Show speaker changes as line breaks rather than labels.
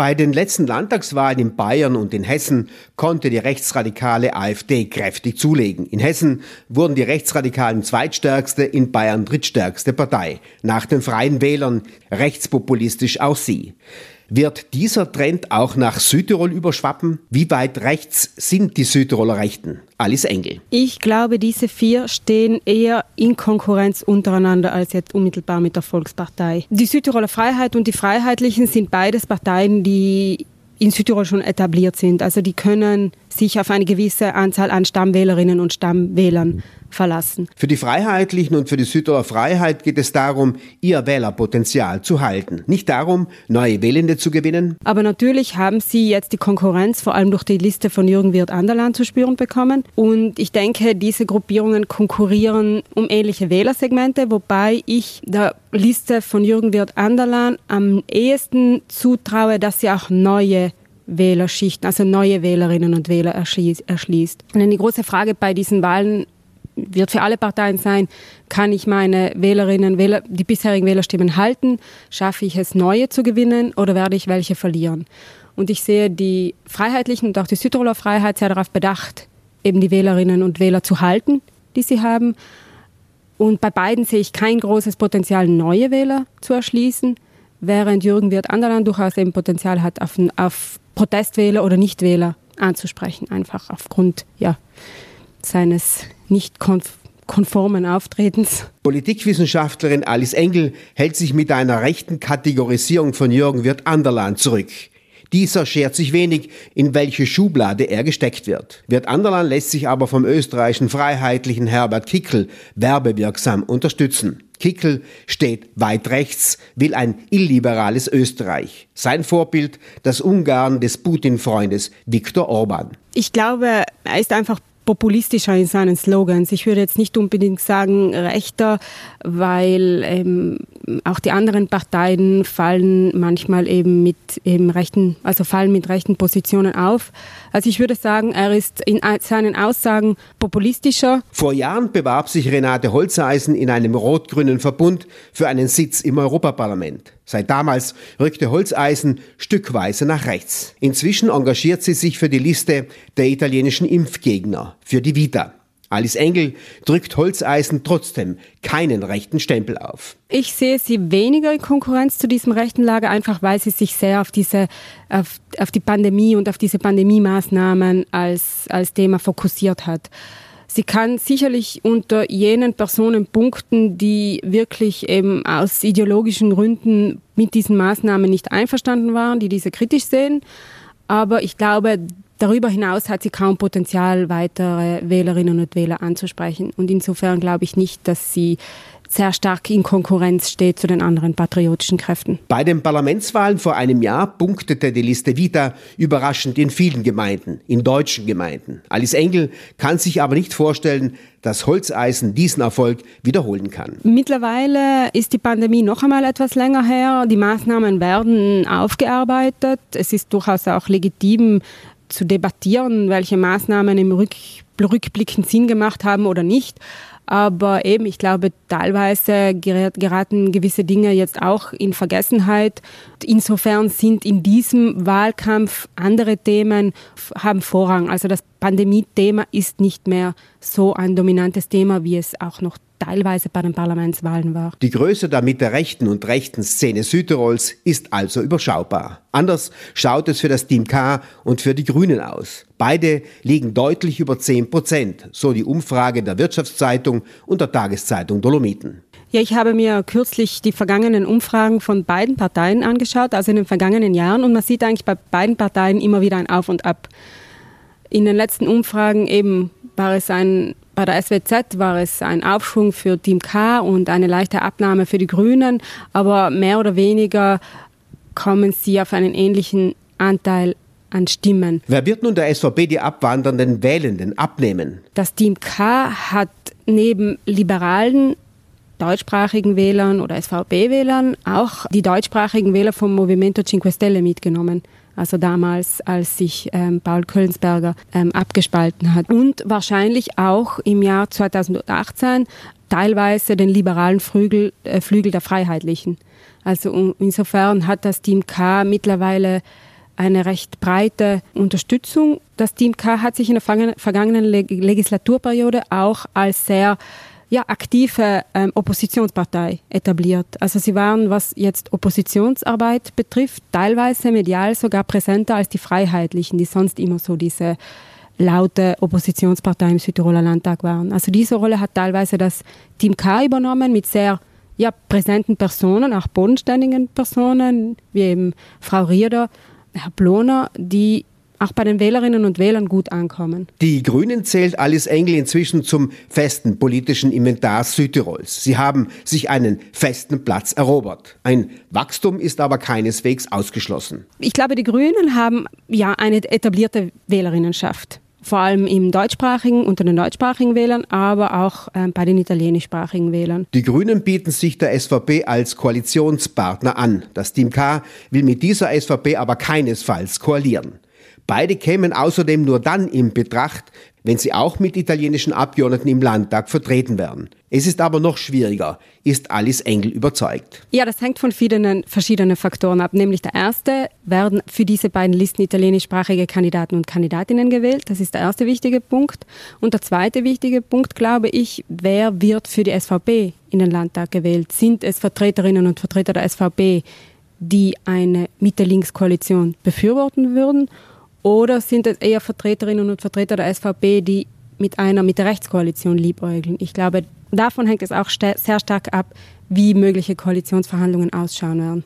Bei den letzten Landtagswahlen in Bayern und in Hessen konnte die rechtsradikale AfD kräftig zulegen. In Hessen wurden die Rechtsradikalen zweitstärkste, in Bayern drittstärkste Partei. Nach den Freien Wählern rechtspopulistisch auch sie. Wird dieser Trend auch nach Südtirol überschwappen? Wie weit rechts sind die Südtiroler Rechten? Alice Engel.
Ich glaube, diese vier stehen eher in Konkurrenz untereinander als jetzt unmittelbar mit der Volkspartei. Die Südtiroler Freiheit und die Freiheitlichen sind beides Parteien, die in Südtirol schon etabliert sind. Also die können sich auf eine gewisse Anzahl an Stammwählerinnen und Stammwählern verlassen.
Für die Freiheitlichen und für die Südtiroler Freiheit geht es darum, ihr Wählerpotenzial zu halten. Nicht darum, neue Wählende zu gewinnen.
Aber natürlich haben sie jetzt die Konkurrenz vor allem durch die Liste von Jürgen Wirth Anderland zu spüren bekommen. Und ich denke, diese Gruppierungen konkurrieren um ähnliche Wählersegmente, wobei ich der Liste von Jürgen Wirth Anderland am ehesten zutraue, dass sie auch neue Wählerschichten, also neue Wählerinnen und Wähler erschließt. Und die große Frage bei diesen Wahlen wird für alle Parteien sein, kann ich meine Wählerinnen, Wähler, die bisherigen Wählerstimmen halten, schaffe ich es, neue zu gewinnen oder werde ich welche verlieren? Und ich sehe die Freiheitlichen und auch die Südtiroler Freiheit sehr darauf bedacht, eben die Wählerinnen und Wähler zu halten, die sie haben. Und bei beiden sehe ich kein großes Potenzial, neue Wähler zu erschließen, während Jürgen Wirth Anderland durchaus eben Potenzial hat, auf, auf Protestwähler oder Nichtwähler anzusprechen, einfach aufgrund ja, seines nicht konformen Auftretens.
Politikwissenschaftlerin Alice Engel hält sich mit einer rechten Kategorisierung von Jürgen Wirth Anderland zurück. Dieser schert sich wenig, in welche Schublade er gesteckt wird. Wirt Anderland lässt sich aber vom österreichischen Freiheitlichen Herbert Kickel werbewirksam unterstützen. Kickel steht weit rechts, will ein illiberales Österreich. Sein Vorbild das Ungarn des Putin-Freundes Viktor Orban.
Ich glaube, er ist einfach populistischer in seinen Slogans. Ich würde jetzt nicht unbedingt sagen rechter, weil ähm, auch die anderen Parteien fallen manchmal eben mit eben rechten, also fallen mit rechten Positionen auf. Also ich würde sagen, er ist in seinen Aussagen populistischer.
Vor Jahren bewarb sich Renate Holzeisen in einem rot-grünen Verbund für einen Sitz im Europaparlament. Seit damals rückte Holzeisen stückweise nach rechts. Inzwischen engagiert sie sich für die Liste der italienischen Impfgegner, für die Vita. Alice Engel drückt Holzeisen trotzdem keinen rechten Stempel auf.
Ich sehe sie weniger in Konkurrenz zu diesem rechten Lager, einfach weil sie sich sehr auf diese, auf, auf die Pandemie und auf diese Pandemie-Maßnahmen als, als Thema fokussiert hat. Sie kann sicherlich unter jenen Personen punkten, die wirklich eben aus ideologischen Gründen mit diesen Maßnahmen nicht einverstanden waren, die diese kritisch sehen. Aber ich glaube, darüber hinaus hat sie kaum Potenzial, weitere Wählerinnen und Wähler anzusprechen. Und insofern glaube ich nicht, dass sie sehr stark in Konkurrenz steht zu den anderen patriotischen Kräften.
Bei den Parlamentswahlen vor einem Jahr punktete die Liste Vita überraschend in vielen Gemeinden, in deutschen Gemeinden. Alice Engel kann sich aber nicht vorstellen, dass Holzeisen diesen Erfolg wiederholen kann.
Mittlerweile ist die Pandemie noch einmal etwas länger her. Die Maßnahmen werden aufgearbeitet. Es ist durchaus auch legitim zu debattieren, welche Maßnahmen im Rück rückblickend Sinn gemacht haben oder nicht. Aber eben, ich glaube, teilweise geraten gewisse Dinge jetzt auch in Vergessenheit. Insofern sind in diesem Wahlkampf andere Themen haben Vorrang. Also das Pandemie-Thema ist nicht mehr so ein dominantes Thema, wie es auch noch teilweise bei den Parlamentswahlen war.
Die Größe der Mitte-rechten und rechten Szene Südtirols ist also überschaubar. Anders schaut es für das Team K und für die Grünen aus. Beide liegen deutlich über 10 Prozent, so die Umfrage der Wirtschaftszeitung und der Tageszeitung Dolomiten.
Ja, ich habe mir kürzlich die vergangenen Umfragen von beiden Parteien angeschaut, also in den vergangenen Jahren, und man sieht eigentlich bei beiden Parteien immer wieder ein Auf und Ab. In den letzten Umfragen eben war es ein bei der SWZ war es ein Aufschwung für Team K und eine leichte Abnahme für die Grünen, aber mehr oder weniger kommen sie auf einen ähnlichen Anteil an Stimmen.
Wer wird nun der SVP die abwandernden Wählenden abnehmen?
Das Team K hat neben liberalen deutschsprachigen Wählern oder SVP-Wählern auch die deutschsprachigen Wähler vom Movimento Cinque Stelle mitgenommen also damals, als sich ähm, Paul Kölnsberger ähm, abgespalten hat. Und wahrscheinlich auch im Jahr 2018 teilweise den liberalen Flügel, äh, Flügel der Freiheitlichen. Also insofern hat das Team K mittlerweile eine recht breite Unterstützung. Das Team K hat sich in der vergangenen Legislaturperiode auch als sehr ja, aktive ähm, Oppositionspartei etabliert. Also sie waren, was jetzt Oppositionsarbeit betrifft, teilweise medial sogar präsenter als die Freiheitlichen, die sonst immer so diese laute Oppositionspartei im Südtiroler Landtag waren. Also diese Rolle hat teilweise das Team K übernommen mit sehr ja, präsenten Personen, auch bodenständigen Personen, wie eben Frau Rieder, Herr Bloner, die auch bei den Wählerinnen und Wählern gut ankommen.
Die Grünen zählt Alice Engel inzwischen zum festen politischen Inventar Südtirols. Sie haben sich einen festen Platz erobert. Ein Wachstum ist aber keineswegs ausgeschlossen.
Ich glaube, die Grünen haben ja eine etablierte Wählerinnenschaft vor allem im deutschsprachigen, unter den deutschsprachigen Wählern, aber auch äh, bei den italienischsprachigen Wählern.
Die Grünen bieten sich der SVP als Koalitionspartner an. Das Team K will mit dieser SVP aber keinesfalls koalieren. Beide kämen außerdem nur dann in Betracht, wenn sie auch mit italienischen Abgeordneten im Landtag vertreten wären. Es ist aber noch schwieriger. Ist Alice Engel überzeugt?
Ja, das hängt von vielen verschiedenen Faktoren ab. Nämlich der erste, werden für diese beiden Listen italienischsprachige Kandidaten und Kandidatinnen gewählt. Das ist der erste wichtige Punkt. Und der zweite wichtige Punkt, glaube ich, wer wird für die SVP in den Landtag gewählt? Sind es Vertreterinnen und Vertreter der SVP, die eine Mitte-Links-Koalition befürworten würden? Oder sind es eher Vertreterinnen und Vertreter der SVP, die mit einer mit der Rechtskoalition liebäugeln? Ich glaube, davon hängt es auch sehr stark ab, wie mögliche Koalitionsverhandlungen ausschauen werden.